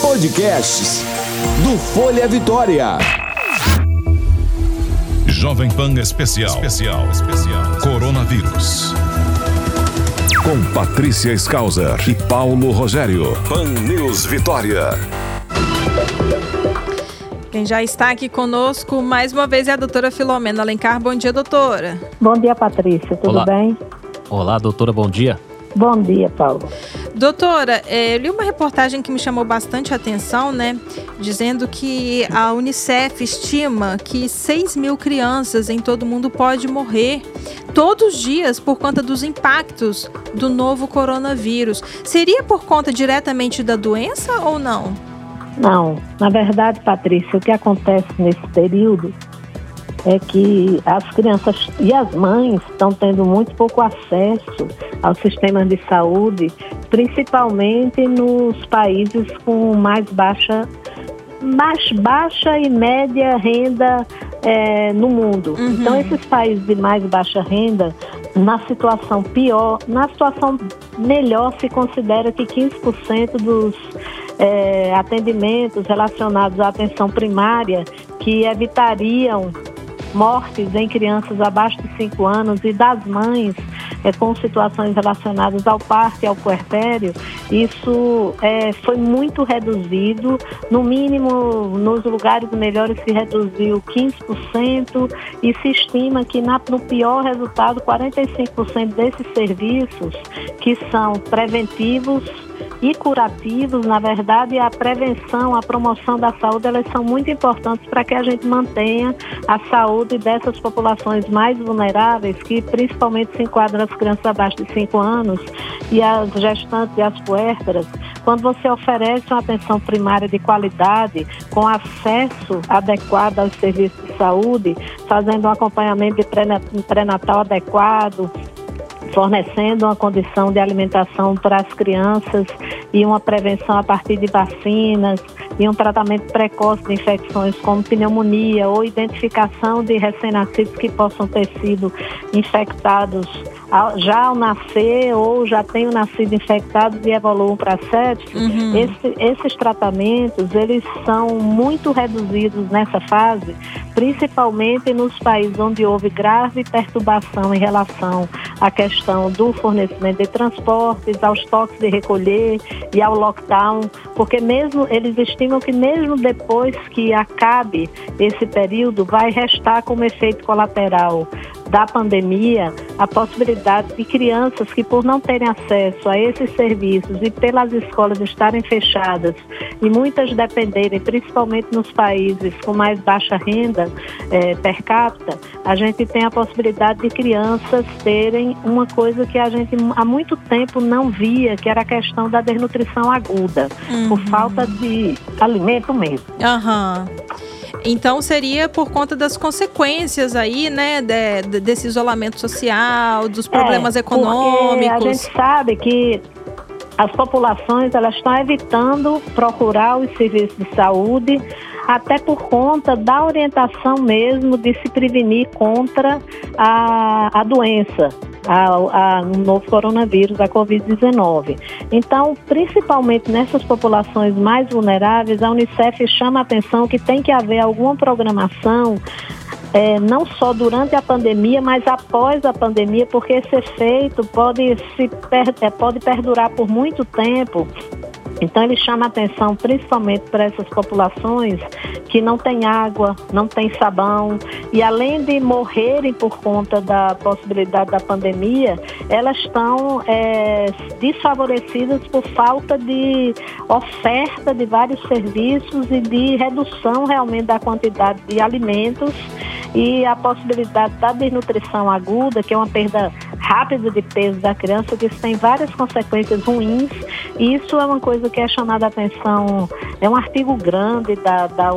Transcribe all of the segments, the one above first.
Podcasts do Folha Vitória. Jovem Pan Especial. Especial. Especial. Coronavírus. Com Patrícia Skauser e Paulo Rogério. Pan News Vitória. Quem já está aqui conosco mais uma vez é a doutora Filomena Alencar. Bom dia, doutora. Bom dia, Patrícia. Tudo Olá. bem? Olá, doutora, bom dia. Bom dia, Paulo. Doutora, é, eu li uma reportagem que me chamou bastante atenção, né? Dizendo que a Unicef estima que 6 mil crianças em todo o mundo podem morrer todos os dias por conta dos impactos do novo coronavírus. Seria por conta diretamente da doença ou não? Não, na verdade, Patrícia, o que acontece nesse período é que as crianças e as mães estão tendo muito pouco acesso aos sistemas de saúde, principalmente nos países com mais baixa, mais baixa e média renda eh, no mundo. Uhum. Então, esses países de mais baixa renda, na situação pior, na situação melhor, se considera que 15% dos eh, atendimentos relacionados à atenção primária que evitariam mortes em crianças abaixo de 5 anos e das mães é, com situações relacionadas ao parto e ao puerpério, isso é, foi muito reduzido. No mínimo, nos lugares melhores se reduziu 15% e se estima que na, no pior resultado, 45% desses serviços que são preventivos e curativos, na verdade, a prevenção, a promoção da saúde, elas são muito importantes para que a gente mantenha a saúde dessas populações mais vulneráveis, que principalmente se enquadram as crianças abaixo de 5 anos e as gestantes e as puérperas. Quando você oferece uma atenção primária de qualidade, com acesso adequado aos serviços de saúde, fazendo um acompanhamento de pré-natal adequado, fornecendo uma condição de alimentação para as crianças e uma prevenção a partir de vacinas e um tratamento precoce de infecções como pneumonia ou identificação de recém-nascidos que possam ter sido infectados já ao nascer ou já tenham nascido infectados e evoluam para sepsis, Uhum. esse- esses tratamentos eles são muito reduzidos nessa fase, principalmente nos países onde houve grave perturbação em relação à questão do fornecimento de transportes, aos toques de recolher e ao lockdown, porque mesmo eles estimam que mesmo depois que acabe esse período vai restar como efeito colateral da pandemia a possibilidade de crianças que por não terem acesso a esses serviços e pelas escolas estarem fechadas e muitas dependerem, principalmente nos países com mais baixa renda eh, per capita, a gente tem a possibilidade de crianças terem uma coisa que a gente há muito tempo não via, que era a questão da desnutrição aguda, por falta de alimento mesmo. Aham. Então seria por conta das consequências aí, né, de- de- desse isolamento social, dos problemas É, Porque a econômicos. gente sabe que as populações elas estão evitando procurar os serviços de saúde até por conta da orientação mesmo de se prevenir contra a, a doença, a, a, o novo coronavírus, a Covid-19. Então, principalmente nessas populações mais vulneráveis, a Unicef chama a atenção que tem que haver alguma programação é, não só durante a pandemia, mas após a pandemia, porque esse efeito pode, se per, é, pode perdurar por muito tempo. Então ele chama atenção principalmente para essas populações que não têm água, não têm sabão e além de morrerem por conta da possibilidade da pandemia, elas estão é, desfavorecidas por falta de oferta de vários serviços e de redução realmente da quantidade de alimentos e a possibilidade da desnutrição aguda, que é uma perda rápida de peso da criança, que isso tem várias consequências ruins. E isso é uma coisa que é chamada a atenção, é um artigo grande da, da,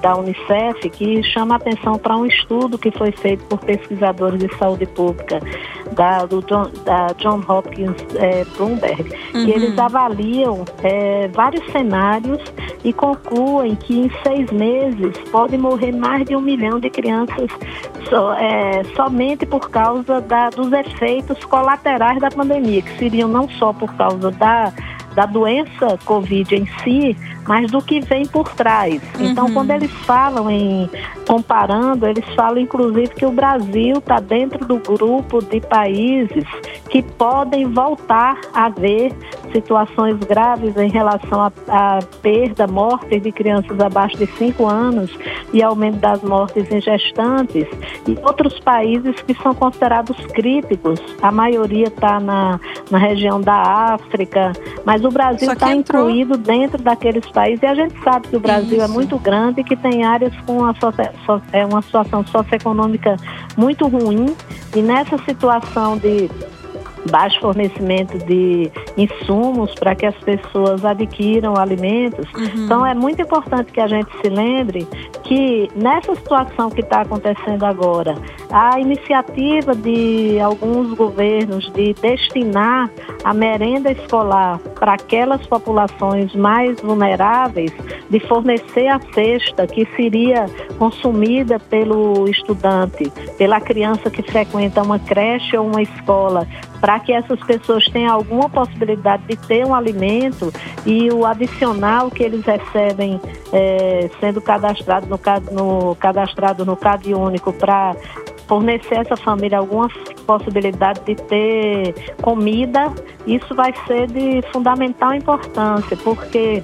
da Unicef que chama a atenção para um estudo que foi feito por pesquisadores de saúde pública da, do John, da John Hopkins eh, Bloomberg, Uhum. que eles avaliam eh, vários cenários e concluem que em seis meses pode morrer mais de um milhão de crianças so- eh, somente por causa da- dos efeitos colaterais da pandemia, que seriam não só por causa da da doença Covid em si, mas do que vem por trás. Então, uhum. Então, quando eles falam em comparando, eles falam inclusive que o Brasil está dentro do grupo de países que podem voltar a ver situações graves em relação à perda, morte de crianças abaixo de 5 anos e aumento das mortes em gestantes, e outros países que são considerados críticos. A maioria está na, na região da África, mas o Brasil está entrou... incluído dentro daqueles países, e a gente sabe que o Brasil é Isso. é muito grande e que tem áreas com uma, é uma situação socioeconômica muito ruim, e nessa situação de baixo fornecimento de insumos para que as pessoas adquiram alimentos. Uhum. Então é muito importante que a gente se lembre que nessa situação que está acontecendo agora, a iniciativa de alguns governos de destinar a merenda escolar para aquelas populações mais vulneráveis, de fornecer a cesta que seria consumida pelo estudante, pela criança que frequenta uma creche ou uma escola, para que essas pessoas tenham alguma possibilidade de ter um alimento e o adicional que eles recebem é, sendo cadastrado no, no, cadastrado no CAD único para fornecer essa família alguma possibilidade de ter comida, isso vai ser de fundamental importância, porque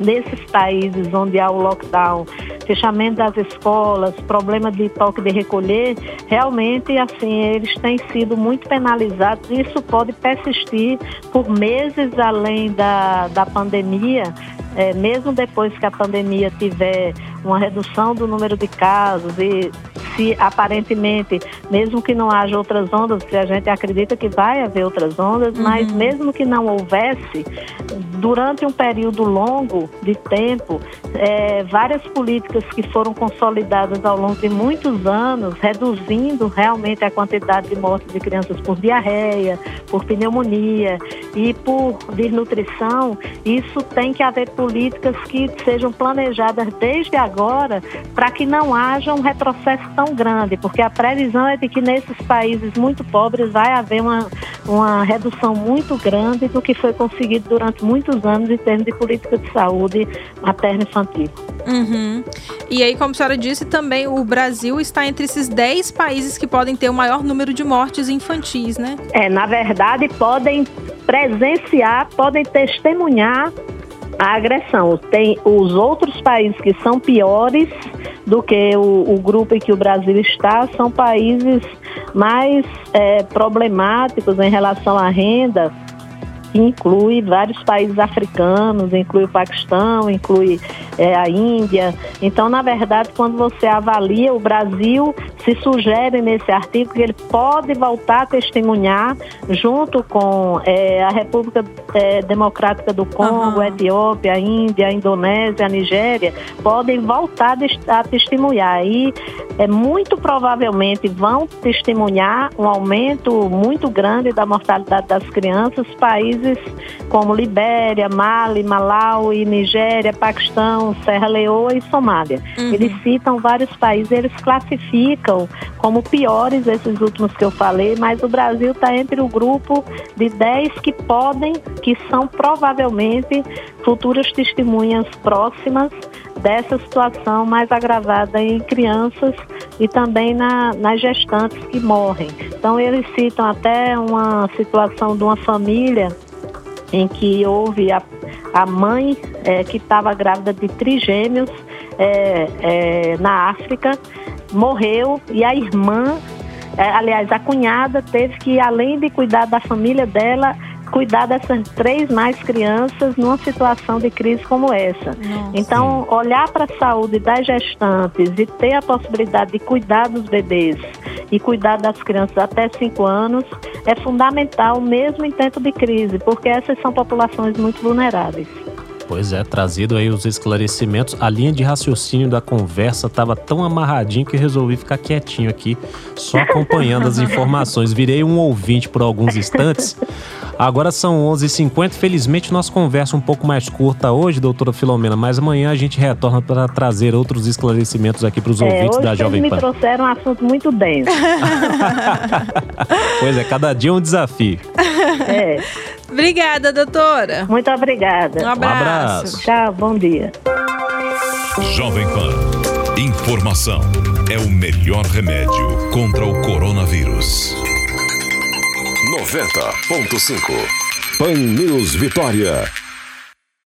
nesses países onde há o lockdown, fechamento das escolas, problema de toque de recolher, realmente assim eles têm sido muito penalizados. Isso pode persistir por meses além da, da pandemia, é, mesmo depois que a pandemia tiver uma redução do número de casos e se aparentemente, mesmo que não haja outras ondas, que a gente acredita que vai haver outras ondas, uhum. mas mesmo que não houvesse, durante um período longo de tempo, é, várias políticas que foram consolidadas ao longo de muitos anos, reduzindo realmente a quantidade de mortes de crianças por diarreia, por pneumonia e por desnutrição, isso tem que haver políticas que sejam planejadas desde agora para que não haja um retrocesso tão grande, porque a previsão é de que nesses países muito pobres vai haver uma, uma redução muito grande do que foi conseguido durante muitos anos em termos de política de saúde materno-infantil. Uhum. E aí, como a senhora disse, também o Brasil está entre esses 10 países que podem ter o maior número de mortes infantis, né? É, na verdade, podem presenciar, podem testemunhar a agressão. Tem os outros países que são piores do que o, o grupo em que o Brasil está, são países mais é, problemáticos em relação à renda que inclui vários países africanos, inclui o Paquistão, inclui é, a Índia. Então, na verdade, quando você avalia o Brasil, se sugere nesse artigo que ele pode voltar a testemunhar junto com é, a República é, Democrática do Congo, uhum. a Etiópia, a Índia, a Indonésia, a Nigéria, podem voltar a testemunhar. E é, muito provavelmente vão testemunhar um aumento muito grande da mortalidade das crianças, países países como Libéria, Mali, Malawi, Nigéria, Paquistão, Serra Leoa e Somália. Uhum. Eles citam vários países, eles classificam como piores esses últimos que eu falei, mas o Brasil está entre o grupo de 10 que podem, que são provavelmente futuras testemunhas próximas dessa situação mais agravada em crianças e também na, nas gestantes que morrem. Então, eles citam até uma situação de uma família em que houve a, a mãe é, que estava grávida de trigêmeos é, é, na África, morreu e a irmã, é, aliás, a cunhada teve que, além de cuidar da família dela, cuidar dessas três mais crianças numa situação de crise como essa. Nossa. Então, olhar para a saúde das gestantes e ter a possibilidade de cuidar dos bebês e cuidar das crianças até 5 anos é fundamental mesmo em tempo de crise, porque essas são populações muito vulneráveis. Pois é, trazido aí os esclarecimentos. A linha de raciocínio da conversa estava tão amarradinho que resolvi ficar quietinho aqui, só acompanhando as informações. Virei um ouvinte por alguns instantes. Agora são 11 h 50 Felizmente, nossa conversa um pouco mais curta hoje, doutora Filomena, mas amanhã a gente retorna para trazer outros esclarecimentos aqui para os É, ouvintes hoje da Jovem vocês me Pan. trouxeram um assunto muito denso. Pois é, cada dia um desafio. É, Obrigada, doutora. muito obrigada. Um abraço. abraço. Tchau, bom dia. Jovem Pan. Informação é o melhor remédio contra o coronavírus. 90.5. Pan News Vitória.